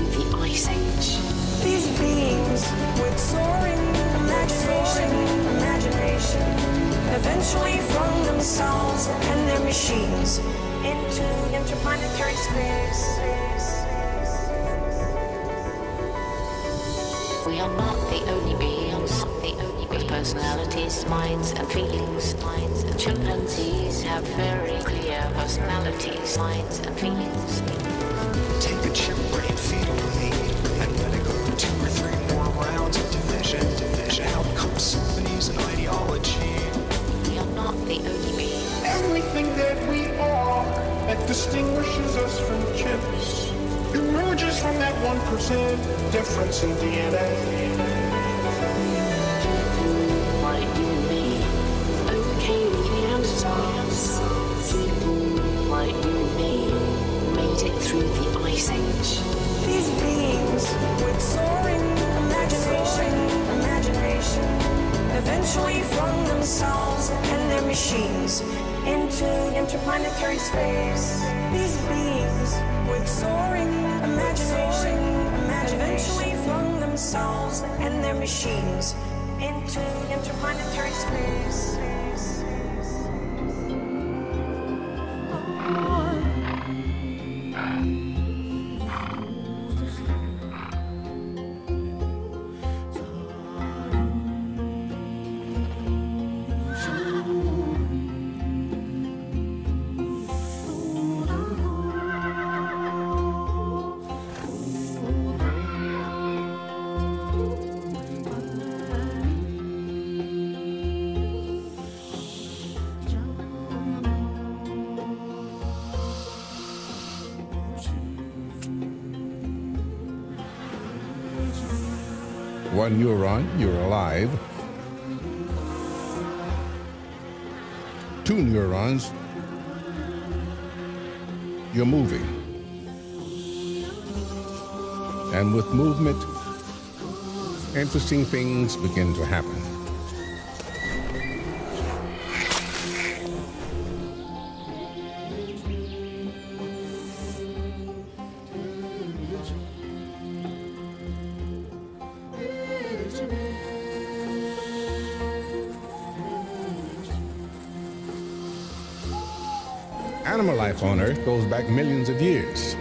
the Ice Age. These beings with soaring imagination, imagination, eventually flung themselves and their machines into interplanetary space. We are not the only beings with personalities, minds, and feelings. Minds and chimpanzees have very clear personalities, minds, and feelings. Take a chimp brain, feed me, and let it go two or three more rounds of division. Division. Out comes symphonies and ideology. We are not the only beings. Everything that we are that distinguishes us from chimps emerges from that 1% difference in DNA. Soaring imagination, imagination, eventually flung themselves and their machines into interplanetary space. These beings with soaring imagination, imagination, eventually flung themselves and their machines into interplanetary space. One neuron, you're alive. Two neurons, you're moving. And with movement, interesting things begin to happen. Back millions of years.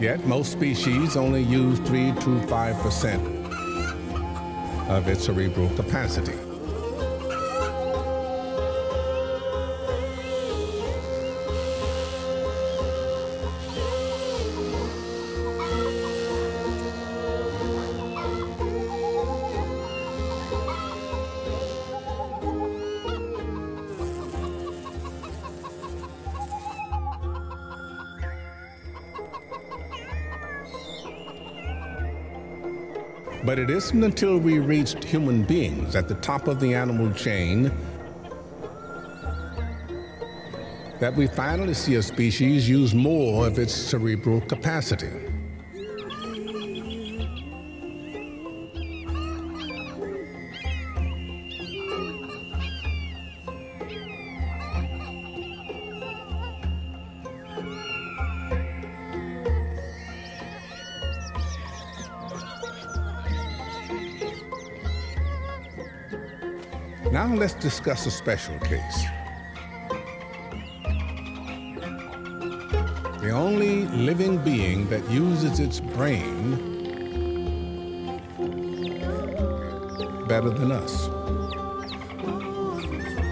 Yet most species only use 3 to 5% of its cerebral capacity. Isn't until we reached human beings at the top of the animal chain that we finally see a species use more of its cerebral capacity. Discuss a special case. The only living being that uses its brain better than us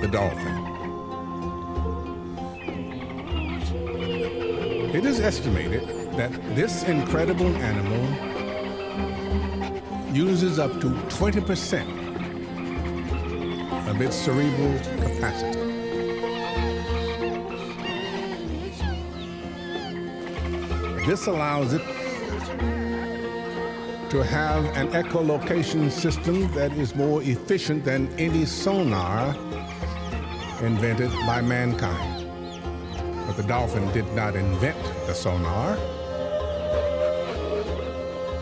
the dolphin. It is estimated that this incredible animal uses up to 20% of its cerebral capacity. This allows it to have an echolocation system that is more efficient than any sonar invented by mankind. But the dolphin did not invent the sonar.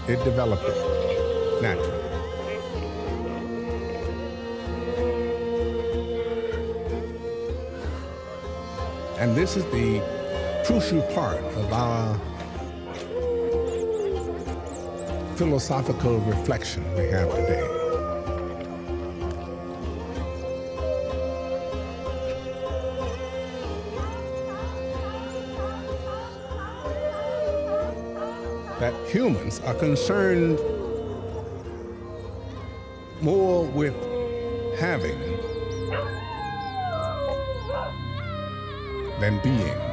It developed it naturally. And this is the crucial part of our philosophical reflection we have today. That humans are concerned than being.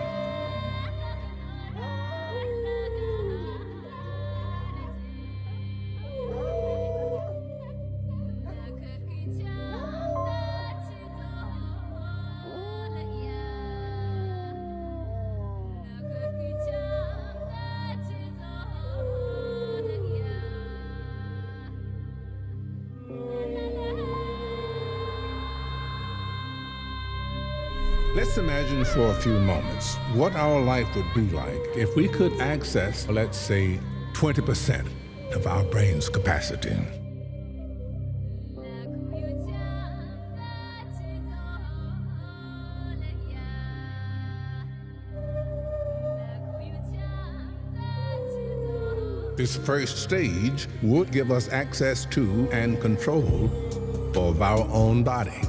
For a few moments what our life would be like if we could access, let's say, 20% of our brain's capacity. This first stage would give us access to and control of our own body.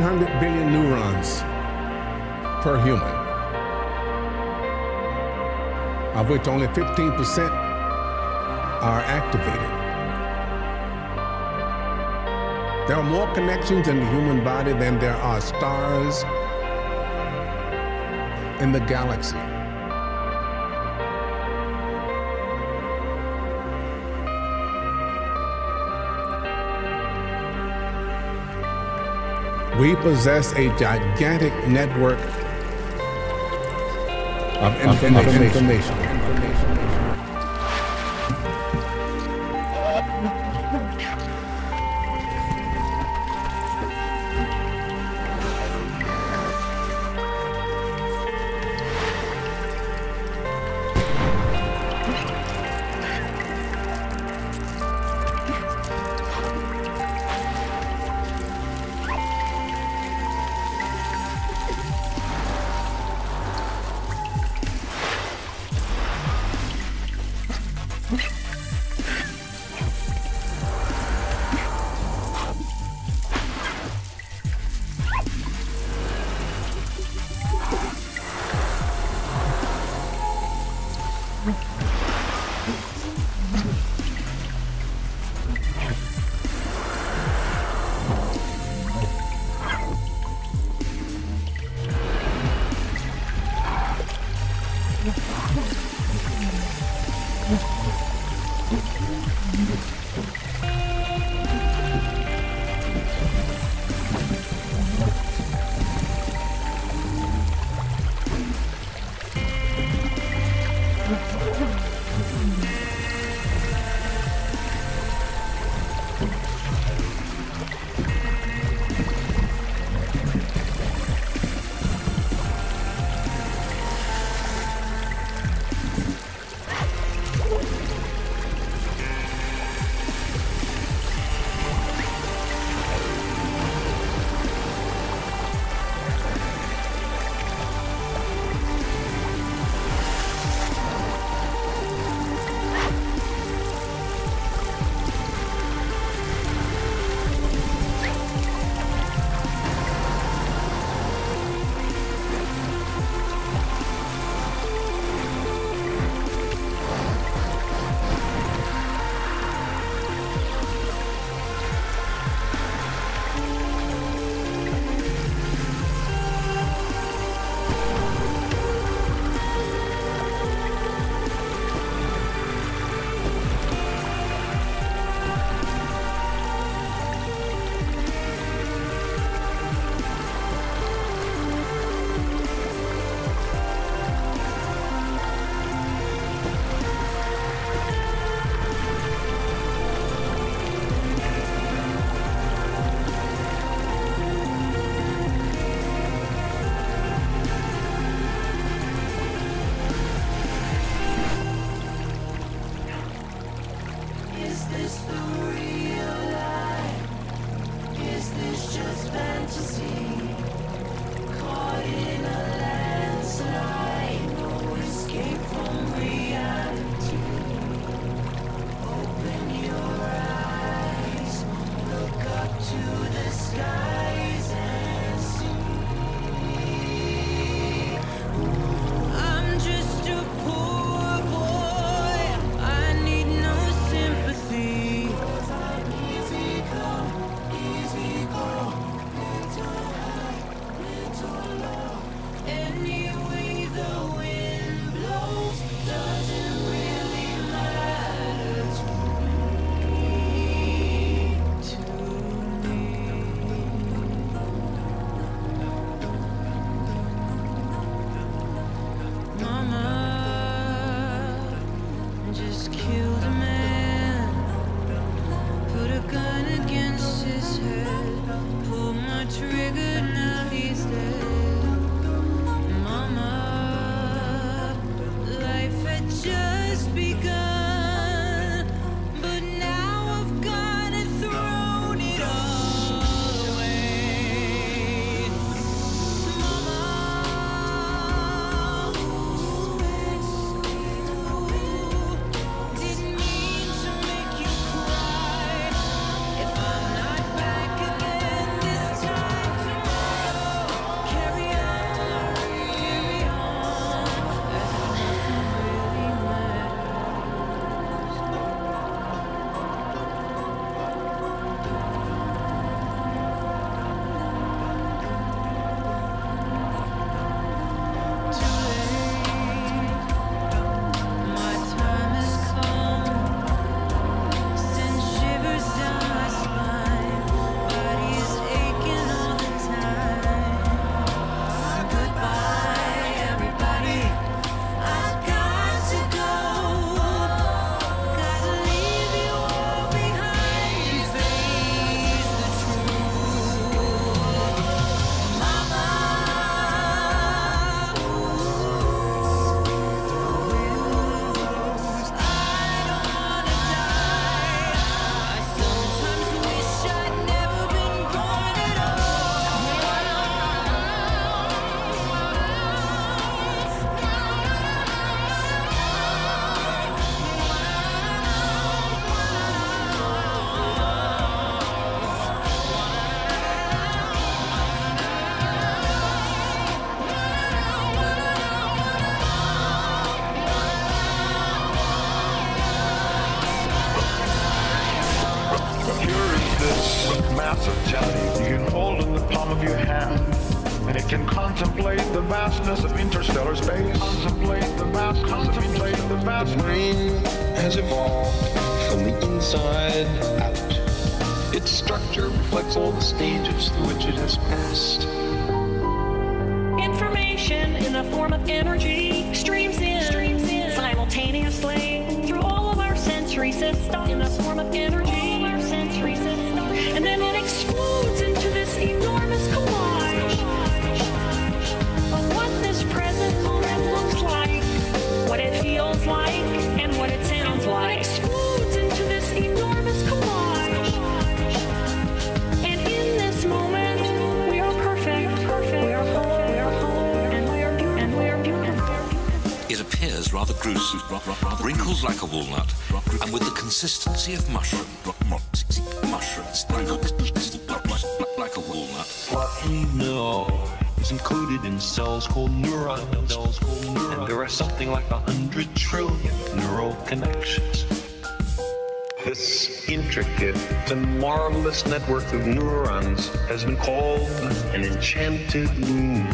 100 billion neurons per human, of which only 15% are activated. There are more connections in the human body than there are stars in the galaxy. We possess a gigantic network of information. Of information. can has evolved from the inside out. Its structure reflects all the stages through which it has passed. Information in the form of energy appears gruesome, wrinkled like a walnut, and with the consistency of mushroom. Mushrooms, like a walnut. What we know is included in cells called neurons. And there are something like a hundred trillion neural connections. This intricate and marvelous network of neurons has been called an enchanted loom.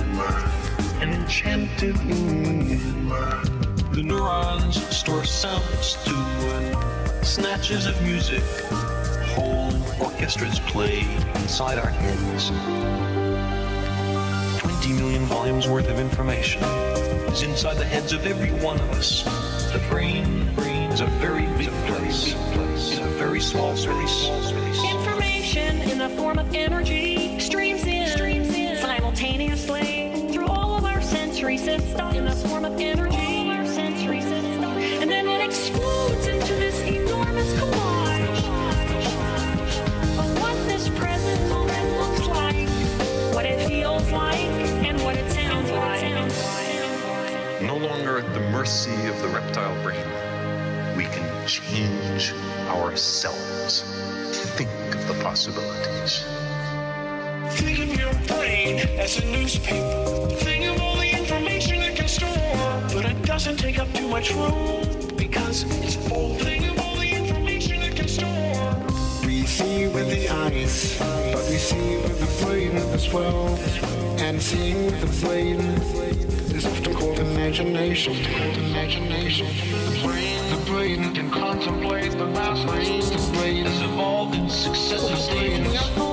An enchanted loom. The neurons store sounds to snatches of music. Whole orchestras play inside our heads. 20 million volumes worth of information is inside the heads of every one of us. The brain, brain is a very big place, in a very small space. Information in the form of energy streams in, streams in simultaneously through all of our sensory systems in the form of energy. Mercy of the reptile brain, we can change ourselves. Think of the possibilities. Think of your brain as a newspaper. Think of all the information it can store. But it doesn't take up too much room because it's full. Think of all the information it can store. We see with the eyes, but we see with the brain as well. And seeing with the brain is often called imagination. Imagination. The brain, the brain Can contemplate the vastness. the brain Has evolved in successive stages.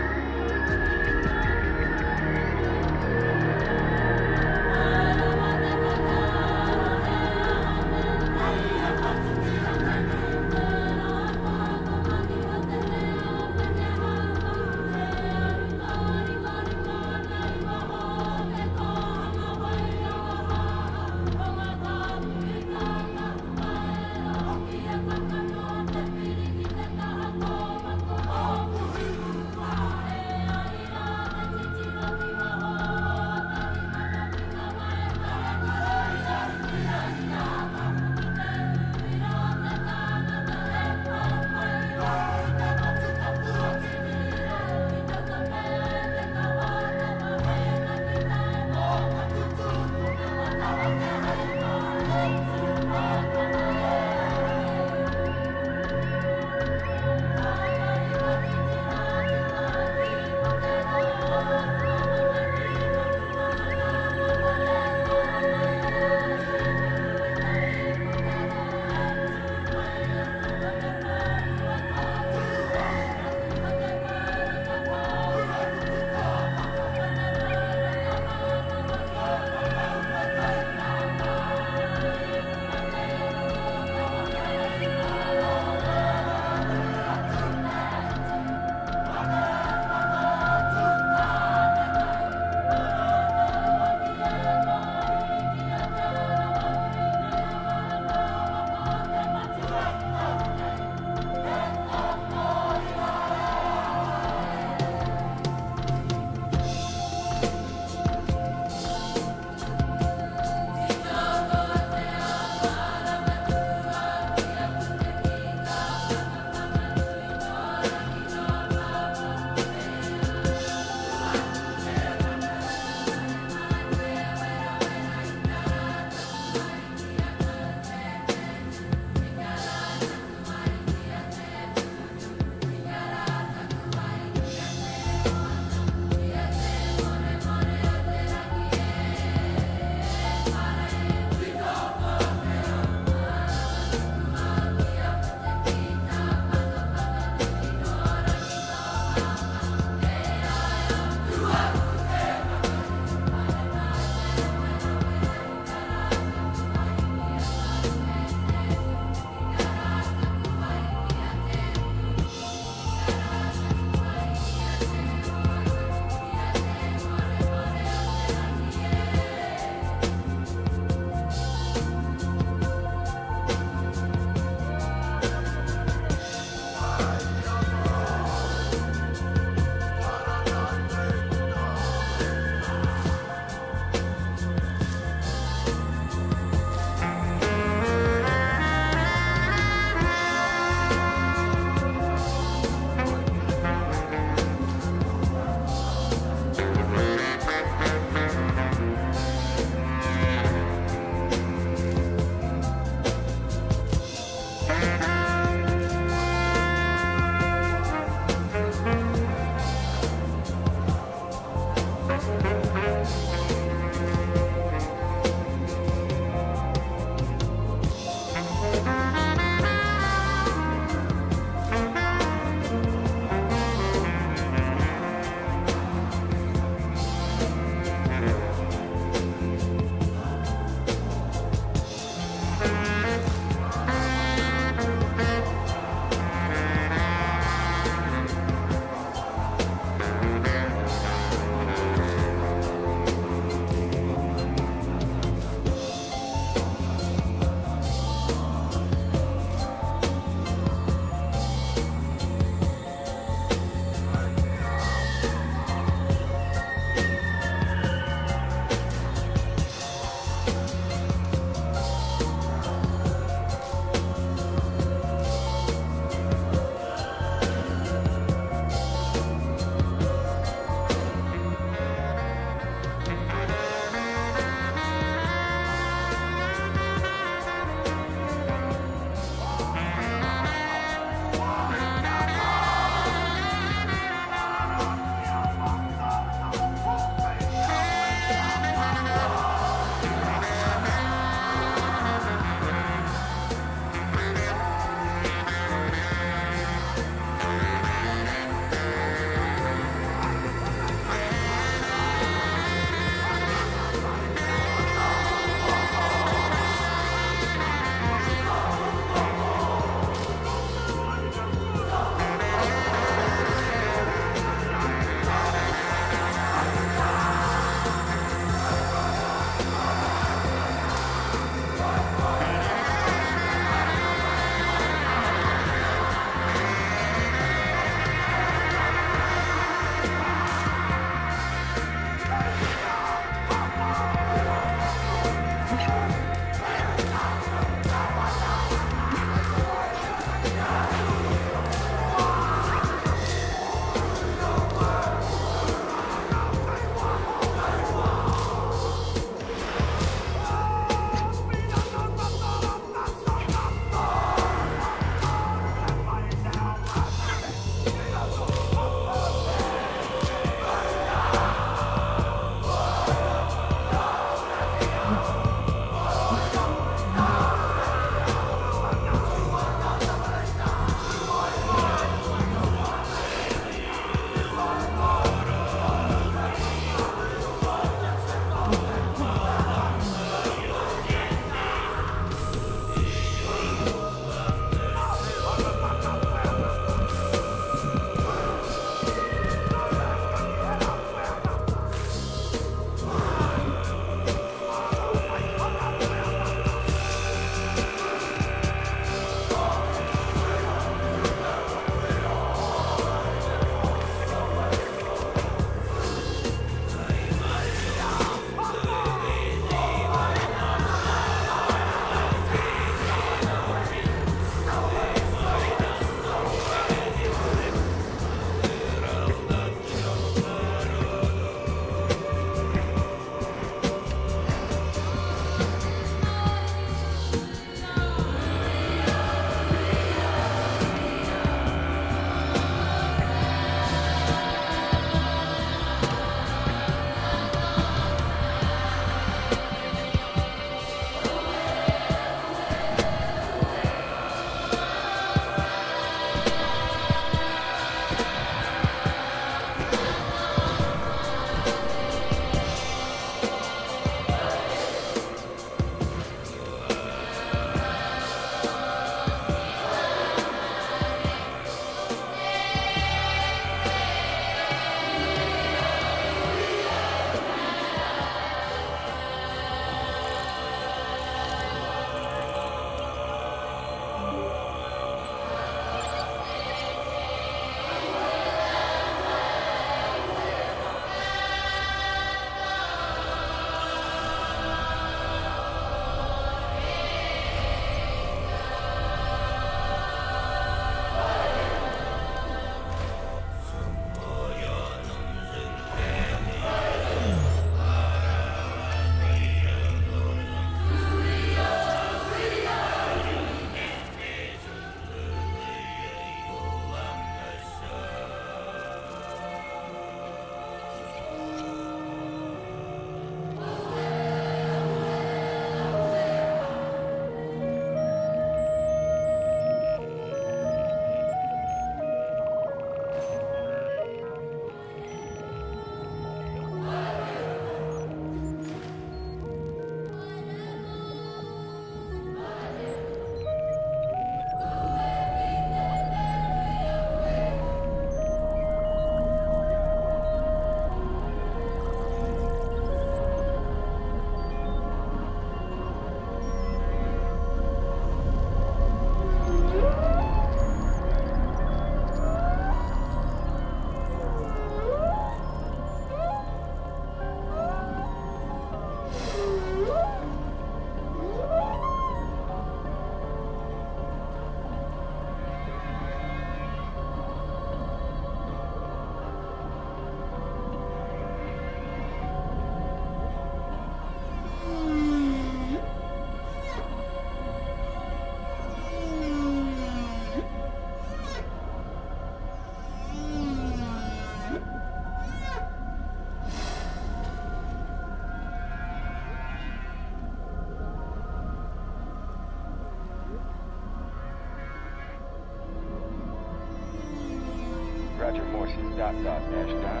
Dot dot dash dot.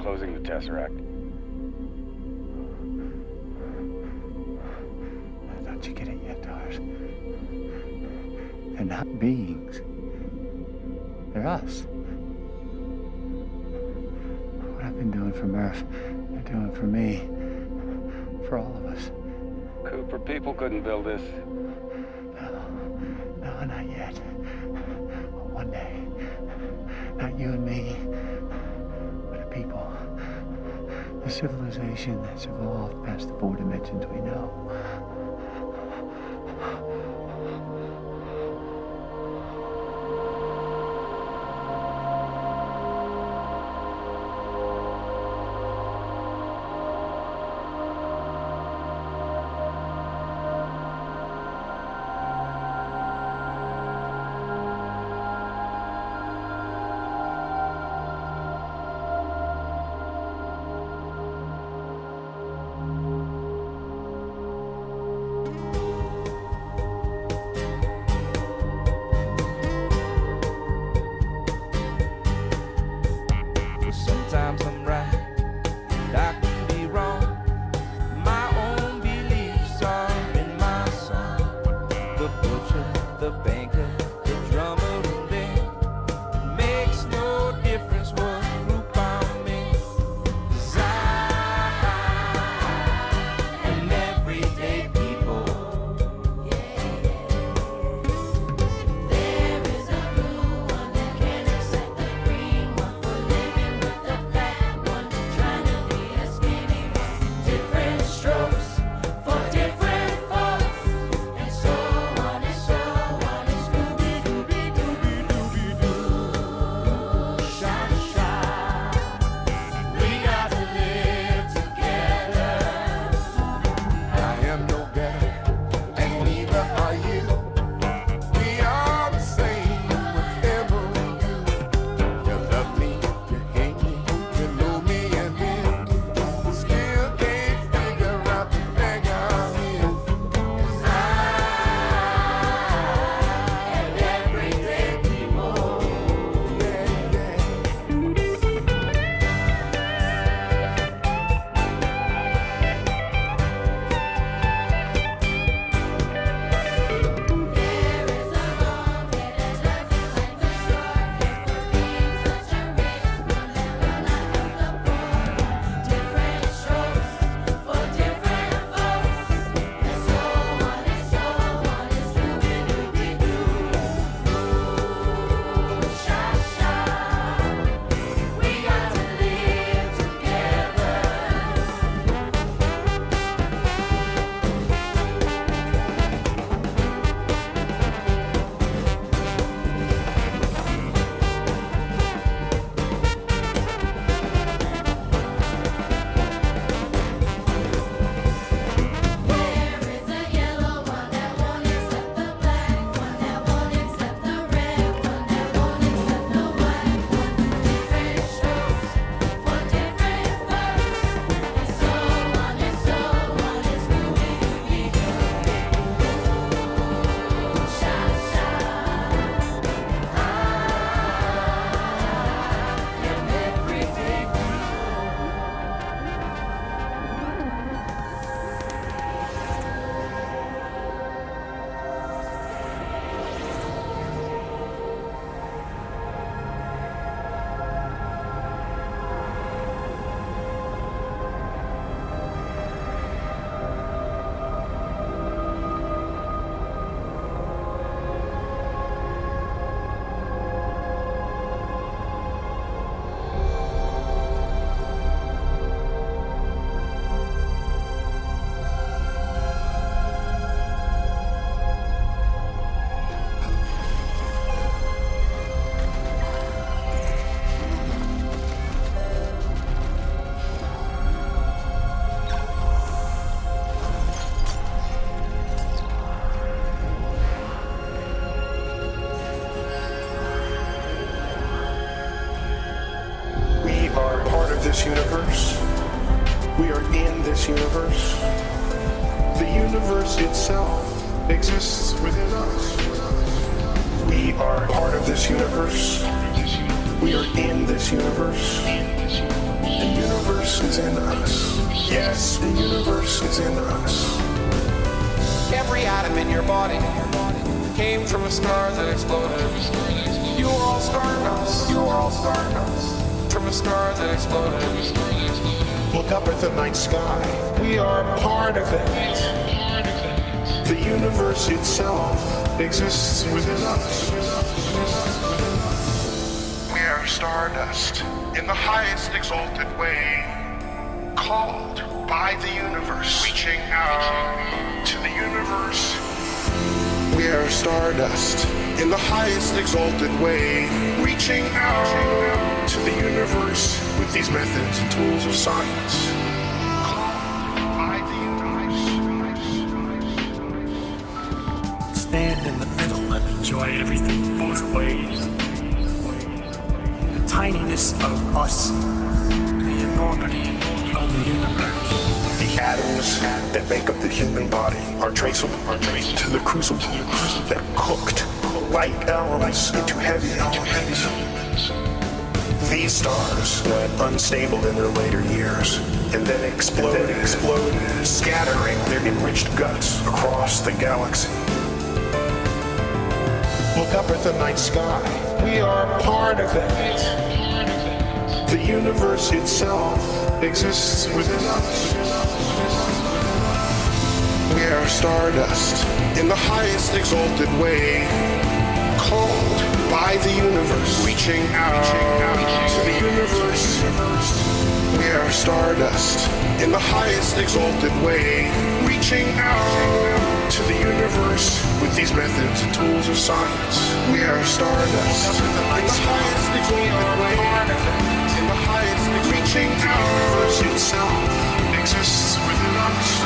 Closing the Tesseract. I thought you get it yet, Tars. They're not beings. They're us. What I've been doing for Murph, they're doing for me. For all of us. Cooper, people couldn't build this. Civilization that's evolved past the four dimensions we know. Universe itself exists within us. We are part of this universe. We are in this universe. The universe is in us. Yes, the universe is in us. Every atom in your body came from a star that exploded. You are all stardust. You are all stardust. From a star that exploded. Look up at the night sky. We are part of it. The universe itself exists within us. We are stardust in the highest exalted way, called by the universe, reaching out to the universe. We are stardust in the highest exalted way, reaching out to the universe with these methods and tools of science. And enjoy everything both ways. The tininess of us, the enormity of the universe. The atoms that make up the human body are traceable to the crucible that cooked light elements into heavy elements. These stars went unstable in their later years and then exploded, exploded, scattering their enriched guts across the galaxy. At the night sky. We are part of it. The universe itself exists within us. We are stardust in the highest exalted way, called by the universe, reaching out to the universe. We are stardust in the highest exalted way, reaching out to the universe these methods and tools of science. We are stardust in the highest exalted way, in the highest reaching out. The universe itself exists within us.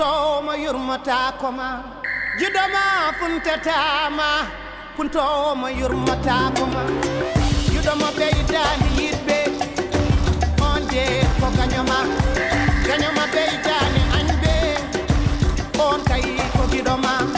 kuntoma yurmata koma yudoma funtatama kuntoma yurmata koma yudoma beyda yitbe onde ko ganyama ganyama beyda ni anbe on kay ko gidoma.